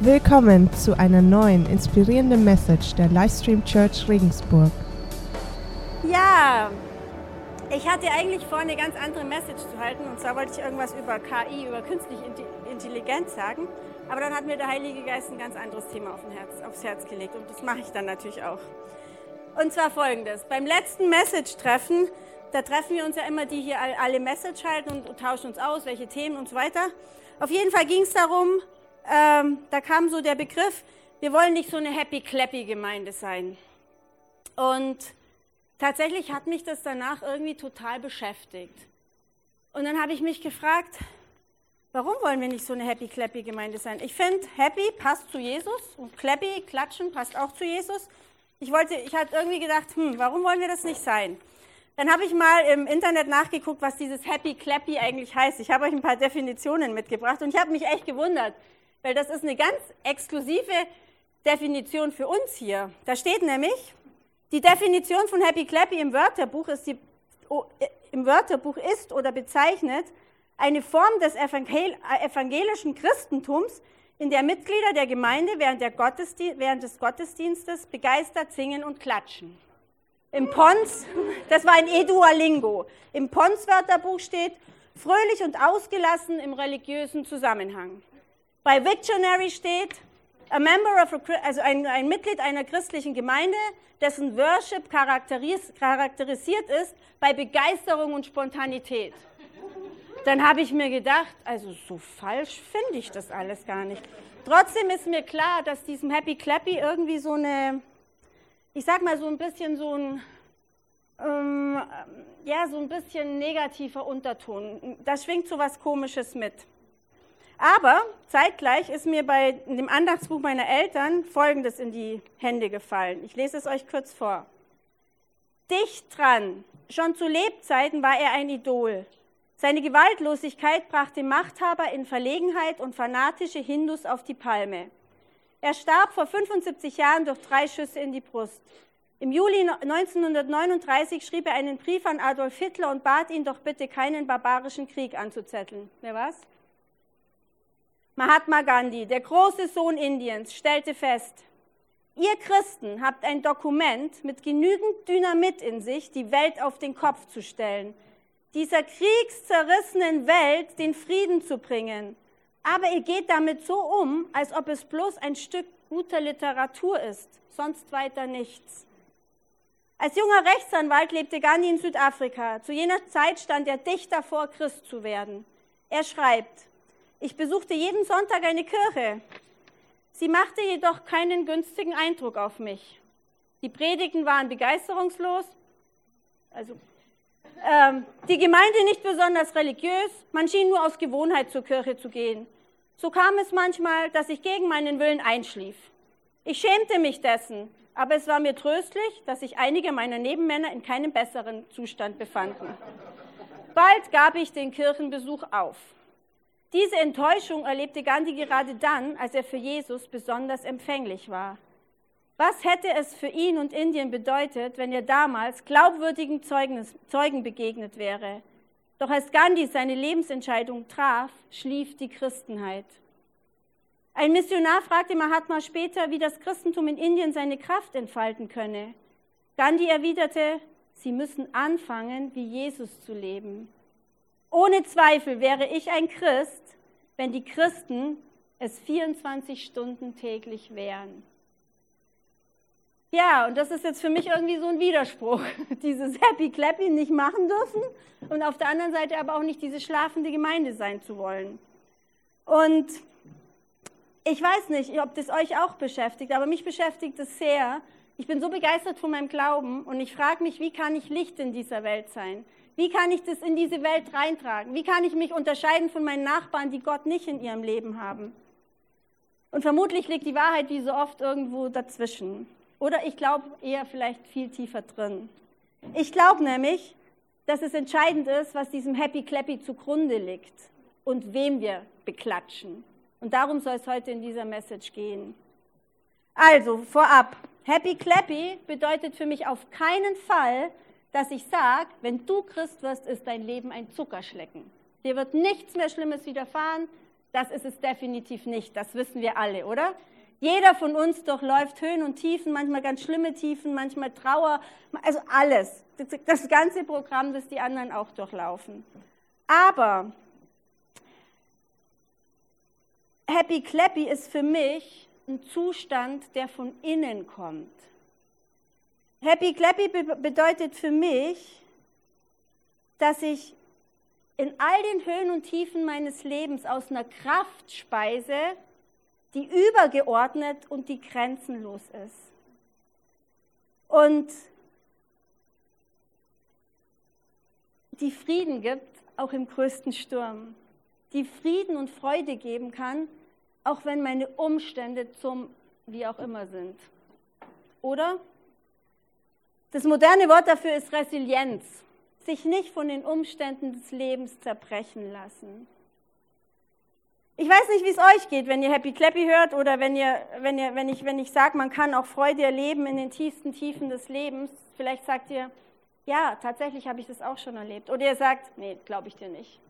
Willkommen zu einer neuen inspirierenden Message der Livestream Church Regensburg. Ja, ich hatte eigentlich vor, eine ganz andere Message zu halten. Und zwar wollte ich irgendwas über KI, über künstliche Intelligenz sagen. Aber dann hat mir der Heilige Geist ein ganz anderes Thema auf Herz, aufs Herz gelegt. Und das mache ich dann natürlich auch. Und zwar folgendes. Beim letzten Message-Treffen, da treffen wir uns ja immer, die hier alle Message halten und tauschen uns aus, welche Themen und so weiter. Auf jeden Fall ging es darum, ähm, da kam so der Begriff, wir wollen nicht so eine Happy-Clappy-Gemeinde sein. Und tatsächlich hat mich das danach irgendwie total beschäftigt. Und dann habe ich mich gefragt, warum wollen wir nicht so eine Happy-Clappy-Gemeinde sein? Ich finde, Happy passt zu Jesus und Clappy, Klatschen, passt auch zu Jesus. Ich wollte, ich hatte irgendwie gedacht, hm, warum wollen wir das nicht sein? Dann habe ich mal im Internet nachgeguckt, was dieses Happy Clappy eigentlich heißt. Ich habe euch ein paar Definitionen mitgebracht und ich habe mich echt gewundert weil das ist eine ganz exklusive Definition für uns hier. Da steht nämlich, die Definition von Happy Clappy im Wörterbuch ist, die, oh, im Wörterbuch ist oder bezeichnet eine Form des evangelischen Christentums, in der Mitglieder der Gemeinde während, der während des Gottesdienstes begeistert singen und klatschen. Im Pons, das war ein Edualingo. Im Pons-Wörterbuch steht fröhlich und ausgelassen im religiösen Zusammenhang. Bei Victionary steht, a member of a, also ein, ein Mitglied einer christlichen Gemeinde, dessen Worship charakteris, charakterisiert ist bei Begeisterung und Spontanität. Dann habe ich mir gedacht, also so falsch finde ich das alles gar nicht. Trotzdem ist mir klar, dass diesem Happy Clappy irgendwie so eine, ich sag mal so ein bisschen so ein, ähm, ja, so ein bisschen negativer Unterton. Da schwingt so was Komisches mit. Aber zeitgleich ist mir bei dem Andachtsbuch meiner Eltern Folgendes in die Hände gefallen. Ich lese es euch kurz vor. Dicht dran, schon zu Lebzeiten war er ein Idol. Seine Gewaltlosigkeit brachte Machthaber in Verlegenheit und fanatische Hindus auf die Palme. Er starb vor 75 Jahren durch drei Schüsse in die Brust. Im Juli 1939 schrieb er einen Brief an Adolf Hitler und bat ihn doch bitte keinen barbarischen Krieg anzuzetteln. Wer was? Mahatma Gandhi, der große Sohn Indiens, stellte fest, ihr Christen habt ein Dokument mit genügend Dynamit in sich, die Welt auf den Kopf zu stellen, dieser kriegszerrissenen Welt den Frieden zu bringen. Aber ihr geht damit so um, als ob es bloß ein Stück guter Literatur ist, sonst weiter nichts. Als junger Rechtsanwalt lebte Gandhi in Südafrika. Zu jener Zeit stand er dicht davor, Christ zu werden. Er schreibt, ich besuchte jeden Sonntag eine Kirche. Sie machte jedoch keinen günstigen Eindruck auf mich. Die Predigten waren begeisterungslos, also ähm, die Gemeinde nicht besonders religiös, man schien nur aus Gewohnheit zur Kirche zu gehen. So kam es manchmal, dass ich gegen meinen Willen einschlief. Ich schämte mich dessen, aber es war mir tröstlich, dass sich einige meiner Nebenmänner in keinem besseren Zustand befanden. Bald gab ich den Kirchenbesuch auf. Diese Enttäuschung erlebte Gandhi gerade dann, als er für Jesus besonders empfänglich war. Was hätte es für ihn und Indien bedeutet, wenn er damals glaubwürdigen Zeugnis, Zeugen begegnet wäre? Doch als Gandhi seine Lebensentscheidung traf, schlief die Christenheit. Ein Missionar fragte Mahatma später, wie das Christentum in Indien seine Kraft entfalten könne. Gandhi erwiderte, sie müssen anfangen, wie Jesus zu leben. Ohne Zweifel wäre ich ein Christ, wenn die Christen es 24 Stunden täglich wären. Ja, und das ist jetzt für mich irgendwie so ein Widerspruch. Dieses Happy Clappy nicht machen dürfen und auf der anderen Seite aber auch nicht diese schlafende Gemeinde sein zu wollen. Und ich weiß nicht, ob das euch auch beschäftigt, aber mich beschäftigt es sehr. Ich bin so begeistert von meinem Glauben und ich frage mich, wie kann ich Licht in dieser Welt sein? Wie kann ich das in diese Welt reintragen? Wie kann ich mich unterscheiden von meinen Nachbarn, die Gott nicht in ihrem Leben haben? Und vermutlich liegt die Wahrheit wie so oft irgendwo dazwischen. Oder ich glaube eher vielleicht viel tiefer drin. Ich glaube nämlich, dass es entscheidend ist, was diesem Happy Clappy zugrunde liegt und wem wir beklatschen. Und darum soll es heute in dieser Message gehen. Also, vorab, Happy Clappy bedeutet für mich auf keinen Fall, dass ich sage, wenn du Christ wirst, ist dein Leben ein Zuckerschlecken. Dir wird nichts mehr Schlimmes widerfahren, Das ist es definitiv nicht, das wissen wir alle, oder? Jeder von uns durchläuft Höhen und Tiefen, manchmal ganz schlimme Tiefen, manchmal Trauer, also alles. Das ganze Programm, das die anderen auch durchlaufen. Aber Happy Clappy ist für mich ein Zustand, der von innen kommt. Happy Clappy bedeutet für mich, dass ich in all den Höhen und Tiefen meines Lebens aus einer Kraft speise, die übergeordnet und die grenzenlos ist. Und die Frieden gibt, auch im größten Sturm. Die Frieden und Freude geben kann, auch wenn meine Umstände zum wie auch immer sind. Oder? Das moderne Wort dafür ist Resilienz. Sich nicht von den Umständen des Lebens zerbrechen lassen. Ich weiß nicht, wie es euch geht, wenn ihr Happy Clappy hört oder wenn, ihr, wenn, ihr, wenn ich, wenn ich sage, man kann auch Freude erleben in den tiefsten Tiefen des Lebens. Vielleicht sagt ihr, ja, tatsächlich habe ich das auch schon erlebt. Oder ihr sagt, nee, glaube ich dir nicht.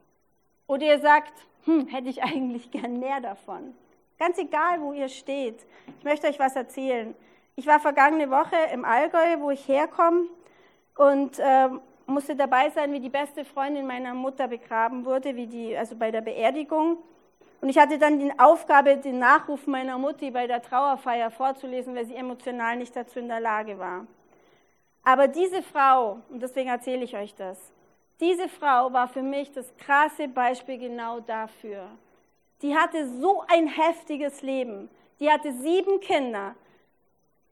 Oder ihr sagt, hm, hätte ich eigentlich gern mehr davon. Ganz egal, wo ihr steht. Ich möchte euch was erzählen. Ich war vergangene Woche im Allgäu, wo ich herkomme, und äh, musste dabei sein, wie die beste Freundin meiner Mutter begraben wurde, wie die, also bei der Beerdigung. Und ich hatte dann die Aufgabe, den Nachruf meiner Mutti bei der Trauerfeier vorzulesen, weil sie emotional nicht dazu in der Lage war. Aber diese Frau, und deswegen erzähle ich euch das, diese Frau war für mich das krasse Beispiel genau dafür. Die hatte so ein heftiges Leben. Die hatte sieben Kinder.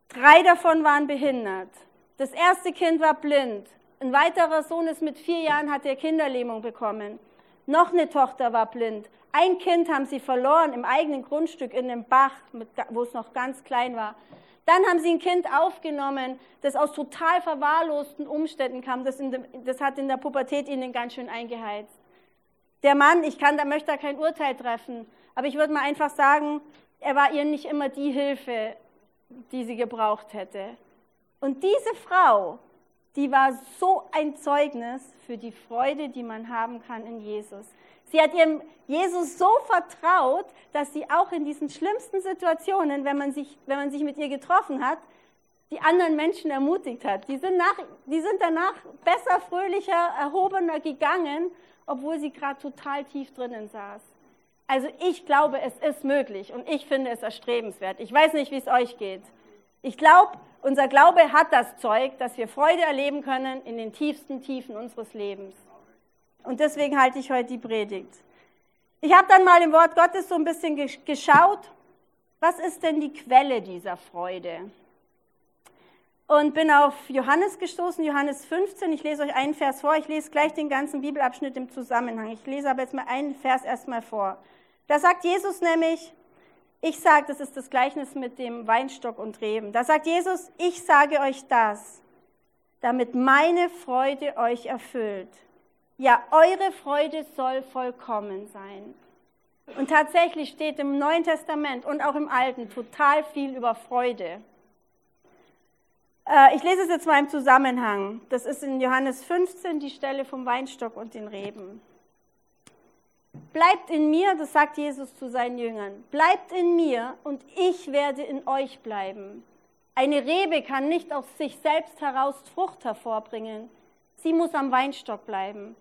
Drei davon waren behindert. Das erste Kind war blind. Ein weiterer Sohn ist mit vier Jahren, hat er Kinderlähmung bekommen. Noch eine Tochter war blind. Ein Kind haben sie verloren im eigenen Grundstück in dem Bach, wo es noch ganz klein war. Dann haben sie ein Kind aufgenommen, das aus total verwahrlosten Umständen kam. Das, dem, das hat in der Pubertät ihnen ganz schön eingeheizt. Der Mann, ich kann, da möchte da kein Urteil treffen, aber ich würde mal einfach sagen, er war ihr nicht immer die Hilfe, die sie gebraucht hätte. Und diese Frau, die war so ein Zeugnis für die Freude, die man haben kann in Jesus. Sie hat ihrem Jesus so vertraut, dass sie auch in diesen schlimmsten Situationen, wenn man sich, wenn man sich mit ihr getroffen hat, die anderen Menschen ermutigt hat. Die sind, nach, die sind danach besser, fröhlicher, erhobener gegangen, obwohl sie gerade total tief drinnen saß. Also ich glaube, es ist möglich und ich finde es erstrebenswert. Ich weiß nicht, wie es euch geht. Ich glaube, unser Glaube hat das Zeug, dass wir Freude erleben können in den tiefsten Tiefen unseres Lebens. Und deswegen halte ich heute die Predigt. Ich habe dann mal im Wort Gottes so ein bisschen geschaut, was ist denn die Quelle dieser Freude? Und bin auf Johannes gestoßen, Johannes 15. Ich lese euch einen Vers vor. Ich lese gleich den ganzen Bibelabschnitt im Zusammenhang. Ich lese aber jetzt mal einen Vers erstmal vor. Da sagt Jesus nämlich, ich sage, das ist das Gleichnis mit dem Weinstock und Reben. Da sagt Jesus, ich sage euch das, damit meine Freude euch erfüllt. Ja, eure Freude soll vollkommen sein. Und tatsächlich steht im Neuen Testament und auch im Alten total viel über Freude. Äh, ich lese es jetzt mal im Zusammenhang. Das ist in Johannes 15 die Stelle vom Weinstock und den Reben. Bleibt in mir, das sagt Jesus zu seinen Jüngern, bleibt in mir und ich werde in euch bleiben. Eine Rebe kann nicht aus sich selbst heraus Frucht hervorbringen. Sie muss am Weinstock bleiben.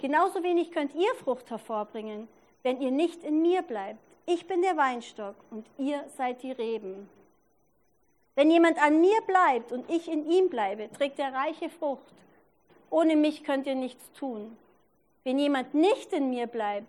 Genauso wenig könnt ihr Frucht hervorbringen, wenn ihr nicht in mir bleibt. Ich bin der Weinstock und ihr seid die Reben. Wenn jemand an mir bleibt und ich in ihm bleibe, trägt er reiche Frucht. Ohne mich könnt ihr nichts tun. Wenn jemand nicht in mir bleibt,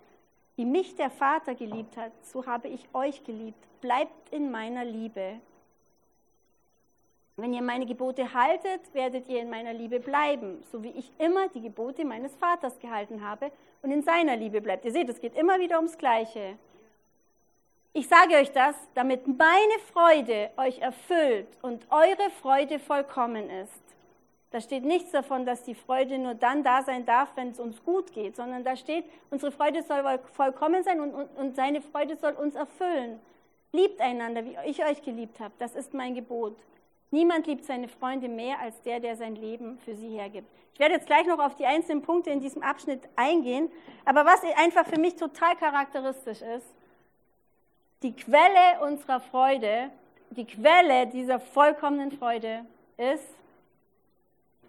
Wie mich der Vater geliebt hat, so habe ich euch geliebt. Bleibt in meiner Liebe. Wenn ihr meine Gebote haltet, werdet ihr in meiner Liebe bleiben, so wie ich immer die Gebote meines Vaters gehalten habe und in seiner Liebe bleibt. Ihr seht, es geht immer wieder ums Gleiche. Ich sage euch das, damit meine Freude euch erfüllt und eure Freude vollkommen ist. Da steht nichts davon, dass die Freude nur dann da sein darf, wenn es uns gut geht, sondern da steht, unsere Freude soll vollkommen sein und, und, und seine Freude soll uns erfüllen. Liebt einander, wie ich euch geliebt habe. Das ist mein Gebot. Niemand liebt seine Freunde mehr als der, der sein Leben für sie hergibt. Ich werde jetzt gleich noch auf die einzelnen Punkte in diesem Abschnitt eingehen, aber was einfach für mich total charakteristisch ist, die Quelle unserer Freude, die Quelle dieser vollkommenen Freude ist,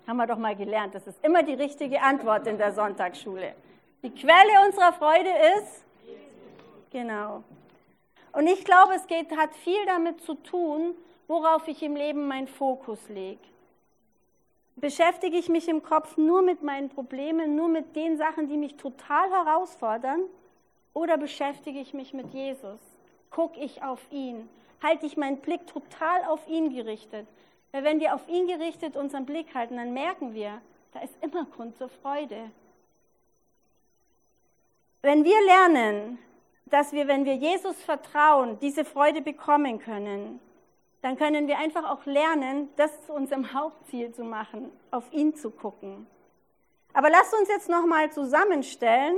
haben wir doch mal gelernt, das ist immer die richtige Antwort in der Sonntagsschule. Die Quelle unserer Freude ist, genau. Und ich glaube, es geht, hat viel damit zu tun, worauf ich im Leben meinen Fokus lege. Beschäftige ich mich im Kopf nur mit meinen Problemen, nur mit den Sachen, die mich total herausfordern? Oder beschäftige ich mich mit Jesus? Gucke ich auf ihn? Halte ich meinen Blick total auf ihn gerichtet? Weil wenn wir auf ihn gerichtet unseren Blick halten, dann merken wir, da ist immer Grund zur Freude. Wenn wir lernen, dass wir, wenn wir Jesus vertrauen, diese Freude bekommen können, dann können wir einfach auch lernen, das zu unserem Hauptziel zu machen, auf ihn zu gucken. Aber lasst uns jetzt nochmal zusammenstellen,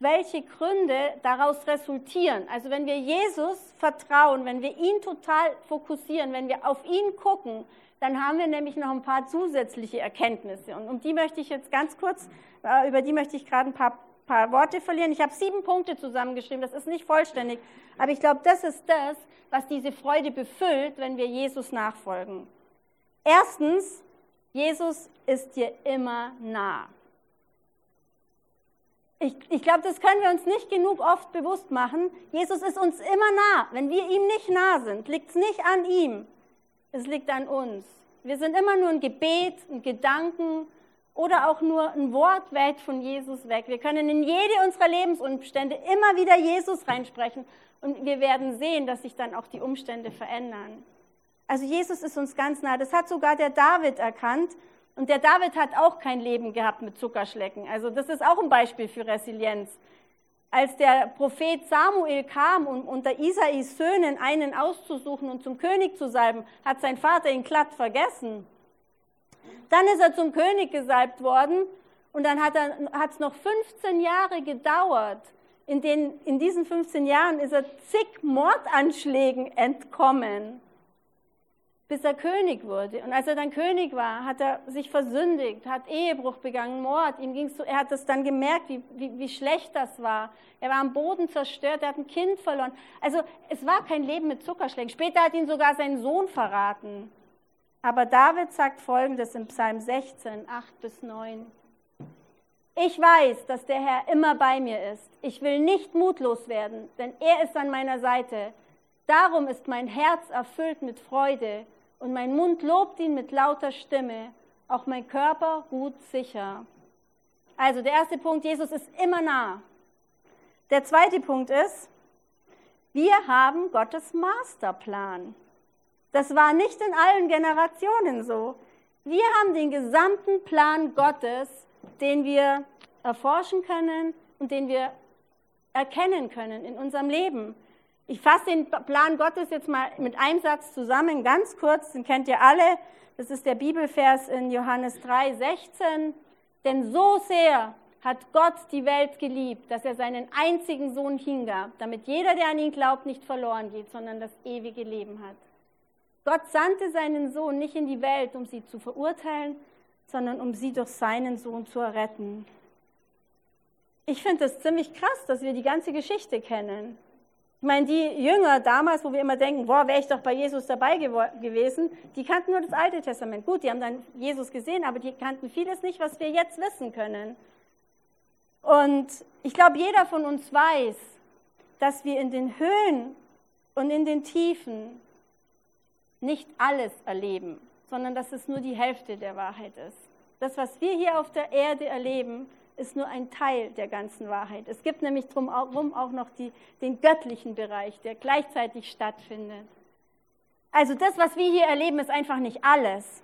welche Gründe daraus resultieren. Also wenn wir Jesus vertrauen, wenn wir ihn total fokussieren, wenn wir auf ihn gucken, dann haben wir nämlich noch ein paar zusätzliche Erkenntnisse. Und um die möchte ich jetzt ganz kurz, äh, über die möchte ich gerade ein paar, paar Worte verlieren. Ich habe sieben Punkte zusammengeschrieben, das ist nicht vollständig, aber ich glaube, das ist das, was diese Freude befüllt, wenn wir Jesus nachfolgen. Erstens, Jesus ist dir immer nah. Ich, ich glaube, das können wir uns nicht genug oft bewusst machen. Jesus ist uns immer nah. Wenn wir ihm nicht nah sind, liegt es nicht an ihm, es liegt an uns. Wir sind immer nur ein Gebet, ein Gedanken oder auch nur ein Wort weit von Jesus weg. Wir können in jede unserer Lebensumstände immer wieder Jesus reinsprechen und wir werden sehen, dass sich dann auch die Umstände verändern. Also Jesus ist uns ganz nah. Das hat sogar der David erkannt. Und der David hat auch kein Leben gehabt mit Zuckerschlecken. Also das ist auch ein Beispiel für Resilienz. Als der Prophet Samuel kam, um unter Isais Söhnen einen auszusuchen und zum König zu salben, hat sein Vater ihn glatt vergessen. Dann ist er zum König gesalbt worden und dann hat es noch 15 Jahre gedauert, in, den, in diesen 15 Jahren ist er zig Mordanschlägen entkommen, bis er König wurde. Und als er dann König war, hat er sich versündigt, hat Ehebruch begangen, Mord. Ihm ging's so, er hat das dann gemerkt, wie, wie, wie schlecht das war. Er war am Boden zerstört, er hat ein Kind verloren. Also es war kein Leben mit Zuckerschlägen. Später hat ihn sogar sein Sohn verraten. Aber David sagt Folgendes im Psalm 16, 8 bis 9. Ich weiß, dass der Herr immer bei mir ist. Ich will nicht mutlos werden, denn er ist an meiner Seite. Darum ist mein Herz erfüllt mit Freude und mein Mund lobt ihn mit lauter Stimme. Auch mein Körper ruht sicher. Also der erste Punkt, Jesus ist immer nah. Der zweite Punkt ist, wir haben Gottes Masterplan. Das war nicht in allen Generationen so. Wir haben den gesamten Plan Gottes den wir erforschen können und den wir erkennen können in unserem Leben. Ich fasse den Plan Gottes jetzt mal mit einem Satz zusammen, ganz kurz, den kennt ihr alle. Das ist der Bibelvers in Johannes 3, 16. Denn so sehr hat Gott die Welt geliebt, dass er seinen einzigen Sohn hingab, damit jeder, der an ihn glaubt, nicht verloren geht, sondern das ewige Leben hat. Gott sandte seinen Sohn nicht in die Welt, um sie zu verurteilen, sondern um sie durch seinen Sohn zu erretten. Ich finde es ziemlich krass, dass wir die ganze Geschichte kennen. Ich meine, die Jünger damals, wo wir immer denken, boah, wäre ich doch bei Jesus dabei gewesen, die kannten nur das Alte Testament. Gut, die haben dann Jesus gesehen, aber die kannten vieles nicht, was wir jetzt wissen können. Und ich glaube, jeder von uns weiß, dass wir in den Höhen und in den Tiefen nicht alles erleben sondern dass es nur die Hälfte der Wahrheit ist. Das, was wir hier auf der Erde erleben, ist nur ein Teil der ganzen Wahrheit. Es gibt nämlich drumherum auch noch die, den göttlichen Bereich, der gleichzeitig stattfindet. Also das, was wir hier erleben, ist einfach nicht alles.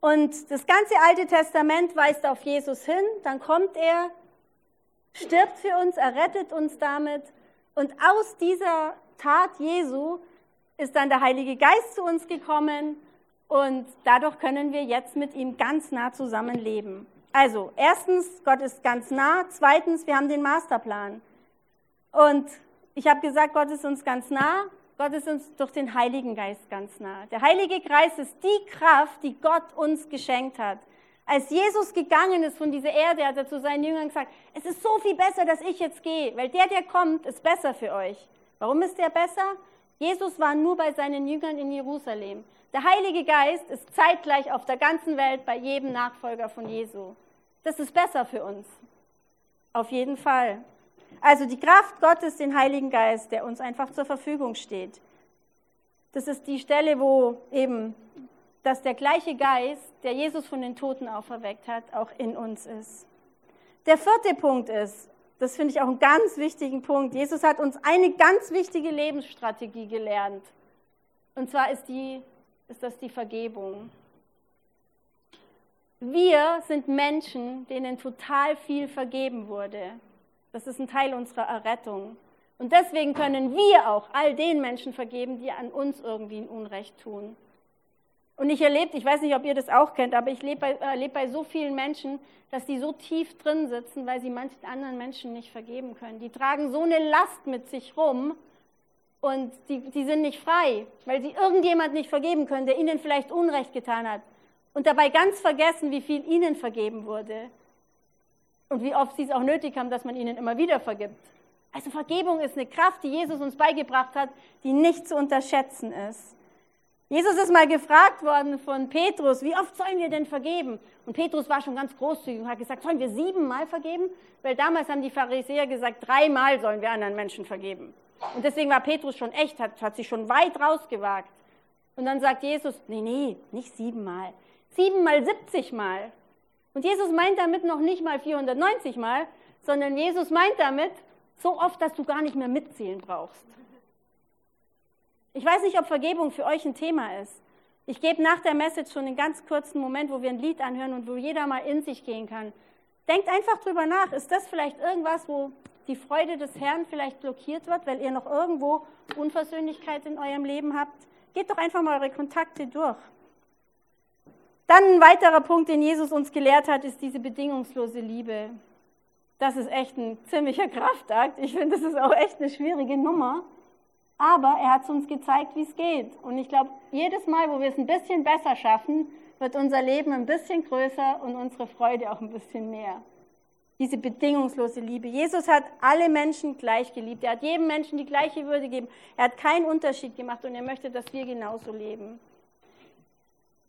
Und das ganze Alte Testament weist auf Jesus hin, dann kommt er, stirbt für uns, er rettet uns damit Und aus dieser Tat Jesu ist dann der Heilige Geist zu uns gekommen und dadurch können wir jetzt mit ihm ganz nah zusammenleben. Also, erstens, Gott ist ganz nah. Zweitens, wir haben den Masterplan. Und ich habe gesagt, Gott ist uns ganz nah. Gott ist uns durch den Heiligen Geist ganz nah. Der Heilige Geist ist die Kraft, die Gott uns geschenkt hat. Als Jesus gegangen ist von dieser Erde, hat er zu seinen Jüngern gesagt, es ist so viel besser, dass ich jetzt gehe, weil der, der kommt, ist besser für euch. Warum ist der besser? Jesus war nur bei seinen Jüngern in Jerusalem. Der Heilige Geist ist zeitgleich auf der ganzen Welt bei jedem Nachfolger von Jesu. Das ist besser für uns. Auf jeden Fall. Also die Kraft Gottes, den Heiligen Geist, der uns einfach zur Verfügung steht. Das ist die Stelle, wo eben, dass der gleiche Geist, der Jesus von den Toten auferweckt hat, auch in uns ist. Der vierte Punkt ist, das finde ich auch einen ganz wichtigen Punkt. Jesus hat uns eine ganz wichtige Lebensstrategie gelernt. Und zwar ist, die, ist das die Vergebung. Wir sind Menschen, denen total viel vergeben wurde. Das ist ein Teil unserer Errettung. Und deswegen können wir auch all den Menschen vergeben, die an uns irgendwie ein Unrecht tun. Und ich erlebe, ich weiß nicht, ob ihr das auch kennt, aber ich erlebe bei, erlebe bei so vielen Menschen, dass die so tief drin sitzen, weil sie manchen anderen Menschen nicht vergeben können. Die tragen so eine Last mit sich rum und die, die sind nicht frei, weil sie irgendjemand nicht vergeben können, der ihnen vielleicht Unrecht getan hat. Und dabei ganz vergessen, wie viel ihnen vergeben wurde. Und wie oft sie es auch nötig haben, dass man ihnen immer wieder vergibt. Also Vergebung ist eine Kraft, die Jesus uns beigebracht hat, die nicht zu unterschätzen ist. Jesus ist mal gefragt worden von Petrus, wie oft sollen wir denn vergeben? Und Petrus war schon ganz großzügig und hat gesagt, sollen wir siebenmal vergeben? Weil damals haben die Pharisäer gesagt, dreimal sollen wir anderen Menschen vergeben. Und deswegen war Petrus schon echt, hat, hat sich schon weit rausgewagt. Und dann sagt Jesus, nee, nee, nicht siebenmal, siebenmal, siebzigmal. Und Jesus meint damit noch nicht mal 490 Mal, sondern Jesus meint damit so oft, dass du gar nicht mehr mitzählen brauchst. Ich weiß nicht, ob Vergebung für euch ein Thema ist. Ich gebe nach der Message schon einen ganz kurzen Moment, wo wir ein Lied anhören und wo jeder mal in sich gehen kann. Denkt einfach drüber nach. Ist das vielleicht irgendwas, wo die Freude des Herrn vielleicht blockiert wird, weil ihr noch irgendwo Unversöhnlichkeit in eurem Leben habt? Geht doch einfach mal eure Kontakte durch. Dann ein weiterer Punkt, den Jesus uns gelehrt hat, ist diese bedingungslose Liebe. Das ist echt ein ziemlicher Kraftakt. Ich finde, das ist auch echt eine schwierige Nummer. Aber er hat uns gezeigt, wie es geht. Und ich glaube, jedes Mal, wo wir es ein bisschen besser schaffen, wird unser Leben ein bisschen größer und unsere Freude auch ein bisschen mehr. Diese bedingungslose Liebe. Jesus hat alle Menschen gleich geliebt. Er hat jedem Menschen die gleiche Würde gegeben. Er hat keinen Unterschied gemacht und er möchte, dass wir genauso leben.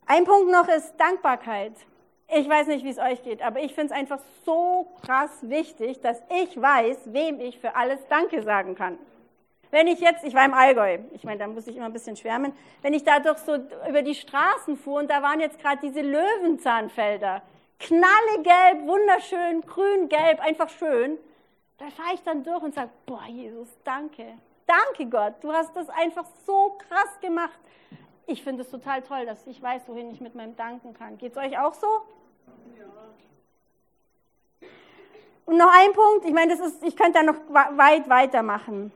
Ein Punkt noch ist Dankbarkeit. Ich weiß nicht, wie es euch geht, aber ich finde es einfach so krass wichtig, dass ich weiß, wem ich für alles Danke sagen kann. Wenn ich jetzt, ich war im Allgäu, ich meine, da muss ich immer ein bisschen schwärmen, wenn ich da doch so über die Straßen fuhr und da waren jetzt gerade diese Löwenzahnfelder, knallegelb, wunderschön, grün-gelb, einfach schön, da fahre ich dann durch und sage, boah, Jesus, danke. Danke Gott, du hast das einfach so krass gemacht. Ich finde es total toll, dass ich weiß, wohin ich mit meinem Danken kann. Geht es euch auch so? Ja. Und noch ein Punkt, ich meine, ich könnte da noch weit weitermachen.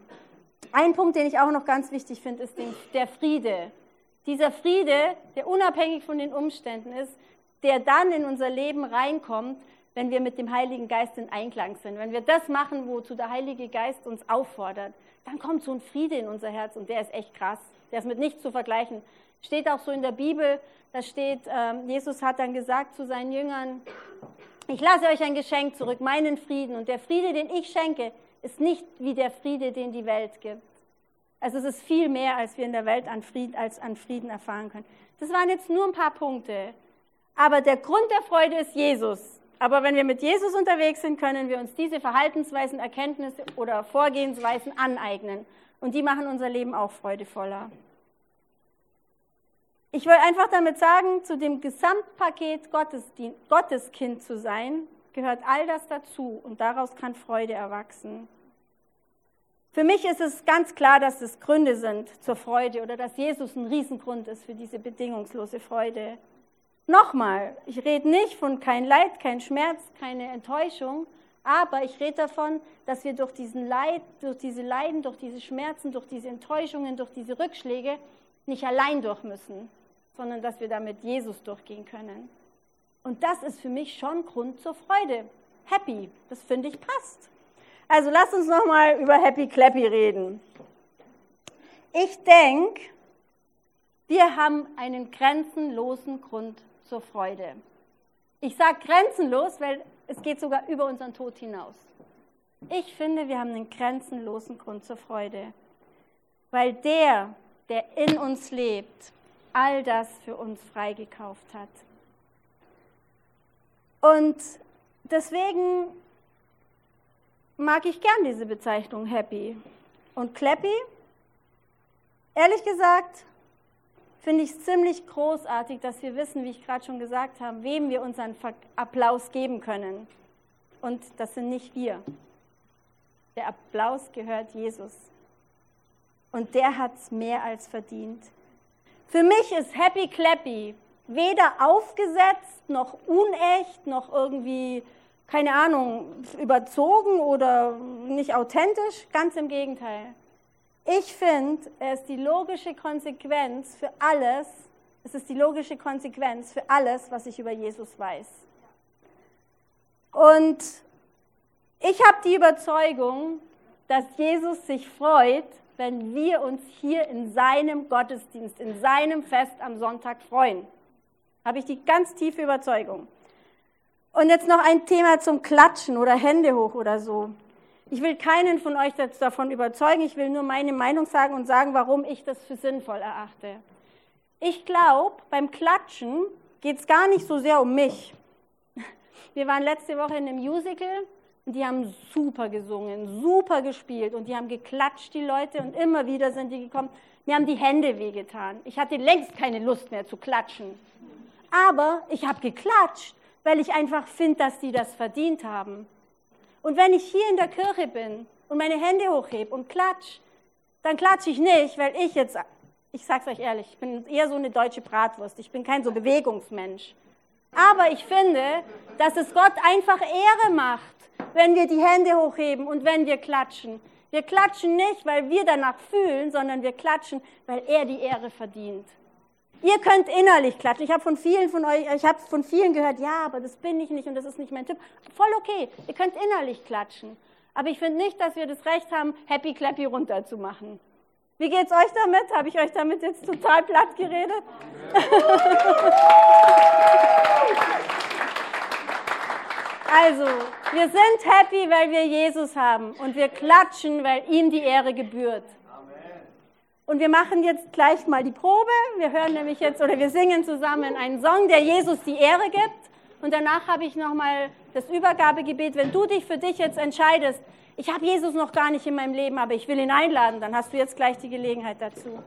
Ein Punkt, den ich auch noch ganz wichtig finde, ist der Friede. Dieser Friede, der unabhängig von den Umständen ist, der dann in unser Leben reinkommt, wenn wir mit dem Heiligen Geist in Einklang sind. Wenn wir das machen, wozu der Heilige Geist uns auffordert, dann kommt so ein Friede in unser Herz und der ist echt krass. Der ist mit nichts zu vergleichen. Steht auch so in der Bibel, da steht, ähm, Jesus hat dann gesagt zu seinen Jüngern, ich lasse euch ein Geschenk zurück, meinen Frieden. Und der Friede, den ich schenke, ist nicht wie der Friede, den die Welt gibt. Also es ist viel mehr, als wir in der Welt an Frieden, als an Frieden erfahren können. Das waren jetzt nur ein paar Punkte. Aber der Grund der Freude ist Jesus. Aber wenn wir mit Jesus unterwegs sind, können wir uns diese Verhaltensweisen, Erkenntnisse oder Vorgehensweisen aneignen. Und die machen unser Leben auch freudevoller. Ich will einfach damit sagen, zu dem Gesamtpaket Gotteskind zu sein, gehört all das dazu und daraus kann Freude erwachsen. Für mich ist es ganz klar, dass es Gründe sind zur Freude oder dass Jesus ein Riesengrund ist für diese bedingungslose Freude. Nochmal, ich rede nicht von kein Leid, kein Schmerz, keine Enttäuschung, Aber ich rede davon, dass wir durch, diesen Leid, durch diese Leiden, durch diese Schmerzen, durch diese Enttäuschungen, durch diese Rückschläge nicht allein durch müssen, sondern dass wir damit Jesus durchgehen können. Und das ist für mich schon Grund zur Freude. Happy, das finde ich passt. Also lasst uns nochmal über Happy Clappy reden. Ich denke, wir haben einen grenzenlosen Grund zur Freude. Ich sage grenzenlos, weil es geht sogar über unseren Tod hinaus. Ich finde, wir haben einen grenzenlosen Grund zur Freude, weil der, der in uns lebt, all das für uns freigekauft hat. Und deswegen mag ich gern diese Bezeichnung Happy. Und Clappy, ehrlich gesagt, finde ich es ziemlich großartig, dass wir wissen, wie ich gerade schon gesagt habe, wem wir unseren Applaus geben können. Und das sind nicht wir. Der Applaus gehört Jesus. Und der hat es mehr als verdient. Für mich ist Happy Clappy weder aufgesetzt, noch unecht, noch irgendwie, keine Ahnung, überzogen oder nicht authentisch. Ganz im Gegenteil. Ich finde, es ist die logische Konsequenz für alles, es ist die logische Konsequenz für alles, was ich über Jesus weiß. Und ich habe die Überzeugung, dass Jesus sich freut, wenn wir uns hier in seinem Gottesdienst, in seinem Fest am Sonntag freuen. Habe ich die ganz tiefe Überzeugung. Und jetzt noch ein Thema zum Klatschen oder Hände hoch oder so. Ich will keinen von euch davon überzeugen, ich will nur meine Meinung sagen und sagen, warum ich das für sinnvoll erachte. Ich glaube, beim Klatschen geht es gar nicht so sehr um mich. Wir waren letzte Woche in einem Musical und die haben super gesungen, super gespielt und die haben geklatscht, die Leute, und immer wieder sind die gekommen. Mir haben die Hände wehgetan. Ich hatte längst keine Lust mehr zu klatschen. Aber ich habe geklatscht, weil ich einfach finde, dass die das verdient haben. Und wenn ich hier in der Kirche bin und meine Hände hochhebe und klatsch, dann klatsche ich nicht, weil ich jetzt, ich sag's euch ehrlich, ich bin eher so eine deutsche Bratwurst. Ich bin kein so Bewegungsmensch. Aber ich finde, dass es Gott einfach Ehre macht, wenn wir die Hände hochheben und wenn wir klatschen. Wir klatschen nicht, weil wir danach fühlen, sondern wir klatschen, weil er die Ehre verdient. Ihr könnt innerlich klatschen. Ich habe von vielen von euch, ich habe von vielen gehört, ja, aber das bin ich nicht und das ist nicht mein Typ. Voll okay. Ihr könnt innerlich klatschen. Aber ich finde nicht, dass wir das Recht haben, Happy Clappy runterzumachen. Wie geht's euch damit? Habe ich euch damit jetzt total platt geredet? also, wir sind happy, weil wir Jesus haben und wir klatschen, weil ihm die Ehre gebührt. Und wir machen jetzt gleich mal die Probe. Wir hören nämlich jetzt oder wir singen zusammen einen Song, der Jesus die Ehre gibt. Und danach habe ich nochmal das Übergabegebet. Wenn du dich für dich jetzt entscheidest, ich habe Jesus noch gar nicht in meinem Leben, aber ich will ihn einladen, dann hast du jetzt gleich die Gelegenheit dazu.